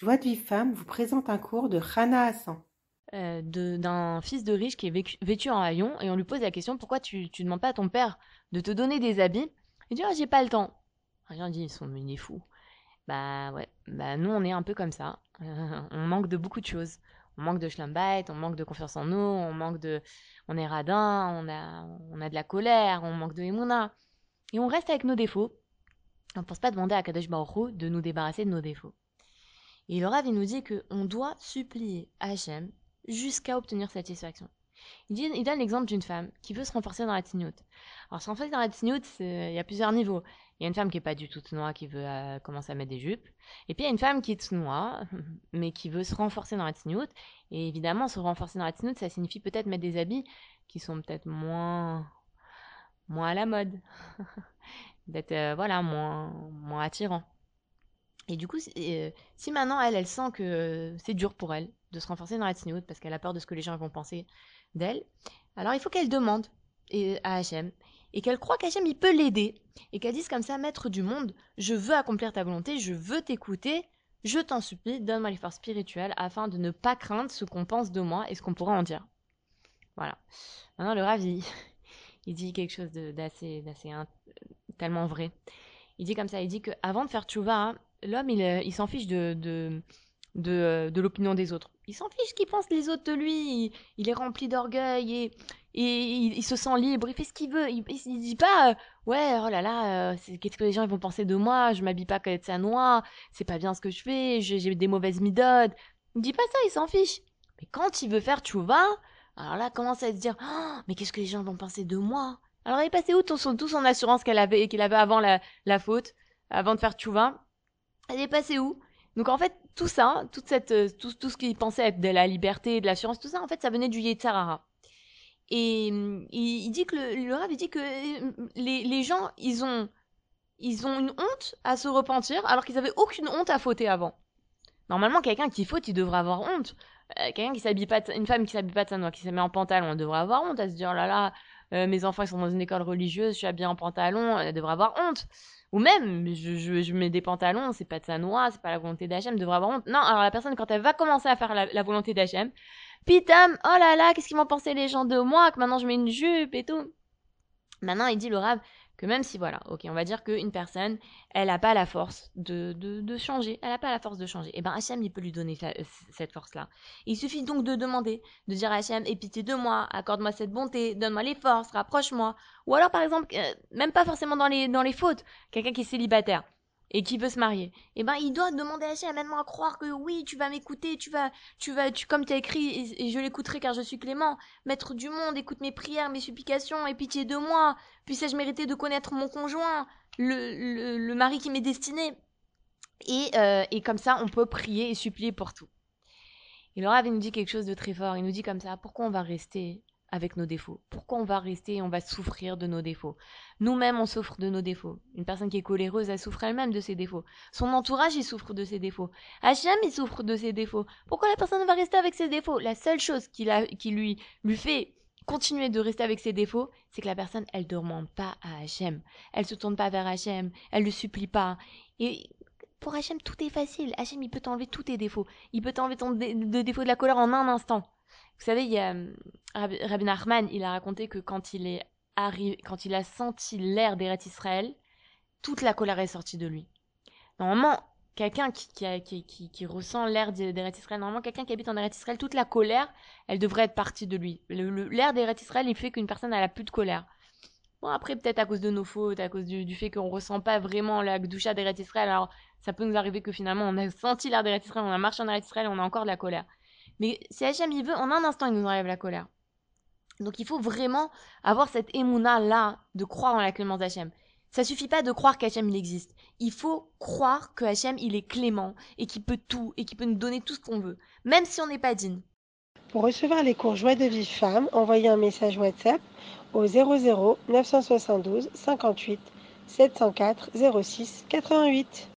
Joie de vie femme vous présente un cours de Rana Hassan. Euh, d'un fils de riche qui est vêtu en haillon et on lui pose la question pourquoi tu, tu demandes pas à ton père de te donner des habits? Il dit ah, j'ai pas le temps. Rien dit, ils sont il est fou. Bah ouais, bah nous on est un peu comme ça. on manque de beaucoup de choses. On manque de schlumbait, on manque de confiance en nous, on manque de, on est radin, on a, on a de la colère, on manque de émouna. Et on reste avec nos défauts. On ne pense pas demander à Kadosh Baruch de nous débarrasser de nos défauts. Et le Rav, nous dit qu'on doit supplier Hachem jusqu'à obtenir satisfaction. Il, donne l'exemple d'une femme qui veut se renforcer dans la tignoute. Alors, se renforcer dans la tignoute, c'est- il y a plusieurs niveaux. Il y a une femme qui est pas du tout noire qui veut euh, commencer à mettre des jupes. Et puis, il y a une femme qui est noire, mais qui veut se renforcer dans la tignoute. Et évidemment, se renforcer dans la tignoute, ça signifie peut-être mettre des habits qui sont peut-être moins, moins à la mode. d'être, euh, voilà, moins, moins attirants. Et du coup, euh, si maintenant elle, elle sent que euh, c'est dur pour elle de se renforcer dans la tignoute parce qu'elle a peur de ce que les gens vont penser d'elle, alors il faut qu'elle demande et- à Hachem et qu'elle croit qu'Hachem il peut l'aider et qu'elle dise comme ça, maître du monde, je veux accomplir ta volonté, je veux t'écouter, je t'en supplie, donne-moi les forces spirituelles afin de ne pas craindre ce qu'on pense de moi et ce qu'on pourrait en dire. Voilà. Maintenant, le Rav, il, dit quelque chose d'assez, d'assez in- tellement vrai. Il dit comme ça, il dit qu'avant de faire tchouva, hein, l'homme, il, euh, il s'en fiche de, de, euh, de l'opinion des autres. Il s'en fiche ce qu'ils pensent les autres de lui. Il, est rempli d'orgueil et, et il, se sent libre. Il fait ce qu'il veut. Il, il dit pas, euh, ouais, oh là là, qu'est-ce que les gens vont penser de moi? Je m'habille pas comme ça noir. C'est pas bien ce que je fais. J'ai des mauvaises midodes. Il dit pas ça, il s'en fiche. Mais quand il veut faire tchouva, alors là, commence à se dire, Oh, mais qu'est-ce que les gens vont penser de moi? Alors, il est passé où tout son, tout son assurance qu'elle avait, qu'il avait avant la, la faute, avant de faire tchouva Elle est passée où? Donc, en fait, tout ça, toute cette, euh, tout, tout ce qu'il pensait être de la liberté, de l'assurance, tout ça, en fait, ça venait du Yetzarara. Et hum, il, dit que le, le dit que euh, les, les gens, ils ont, ils ont une honte à se repentir, alors qu'ils avaient aucune honte à fauter avant. Normalement, quelqu'un qui faute, il devrait avoir honte. Euh, quelqu'un qui s'habille pas, une femme qui s'habille pas de sa noix, qui se met en pantalon, elle devrait avoir honte à se dire, oh là là, euh, mes enfants ils sont dans une école religieuse, je suis habillée en pantalon, elle devrait avoir honte. Ou même, je, je, je mets des pantalons, c'est pas de sa noix, c'est pas la volonté d'Hachem, elle devrait avoir honte. Non, alors la personne, quand elle va commencer à faire la, volonté d'Hachem, pitam, oh là là, qu'est-ce qu'ils vont penser les gens de moi, que maintenant je mets une jupe et tout. Maintenant, il dit le Rav que même si, voilà, ok, on va dire qu'une personne, elle n'a pas la force de, de, changer, elle n'a pas la force de changer, et ben Hachem, il peut lui donner sa- cette force-là. Il suffit donc de demander, de dire à Hachem, aie pitié de moi, accorde-moi cette bonté, donne-moi les forces, rapproche-moi. Ou alors, par exemple, euh, même pas forcément dans les, dans les fautes, quelqu'un qui est célibataire et qui veut se marier, et ben il doit demander à Hachem, aide-moi à croire que oui, tu vas m'écouter, tu vas, tu vas, tu, comme tu as écrit, et, et je l'écouterai car je suis clément, maître du monde, écoute mes prières, mes supplications, aie pitié de moi, puissais-je mériter de connaître mon conjoint, le, le, mari qui m'est destiné? Et, euh, et comme ça, on peut prier et supplier pour tout. Et le Rav, il nous dit quelque chose de très fort. Il nous dit comme ça, pourquoi on va rester avec nos défauts Pourquoi on va rester et on va souffrir de nos défauts? Nous-mêmes, on souffre de nos défauts. Une personne qui est coléreuse, elle souffre elle-même de ses défauts. Son entourage, il souffre de ses défauts. Hachem, il souffre de ses défauts. Pourquoi la personne va rester avec ses défauts? La seule chose qui, lui, fait continuer de rester avec ses défauts, c'est que la personne, elle ne demande pas à Hachem. Elle se tourne pas vers Hachem. Elle ne supplie pas. Et pour Hachem, tout est facile. Hachem, il peut t'enlever tous tes défauts. Il peut t'enlever ton défaut de la colère en un instant. Vous savez, il y a euh, Rabbi Nachman, il a raconté que quand il est arrivé, quand il a senti l'air d'Eret Israël, toute la colère est sortie de lui. Normalement, quelqu'un qui, ressent l'air d'Eret Israël, normalement, quelqu'un qui habite en Eret Israël, toute la colère, elle devrait être partie de lui. L'air d'Eret Israël, il fait qu'une personne, elle a plus de colère. Bon, après, peut-être à cause de nos fautes, à cause du, fait qu'on ressent pas vraiment la Gdusha d'Eret Israël, alors ça peut nous arriver que finalement, on a senti l'air d'Eret Israël, on a marché en Eret Israël, on a encore de la colère. Mais si Hachem, il veut, en un instant, il nous enlève la colère. Donc il faut vraiment avoir cette émouna là de croire en la clémence d'Hachem. Ça suffit pas de croire qu'Hachem il existe. Il faut croire que Hachem il est clément et qu'il peut tout et qu'il peut nous donner tout ce qu'on veut, même si on n'est pas digne. Pour recevoir les cours Joie de vie femme, envoyez un message WhatsApp au 00 972 58 704 06 88.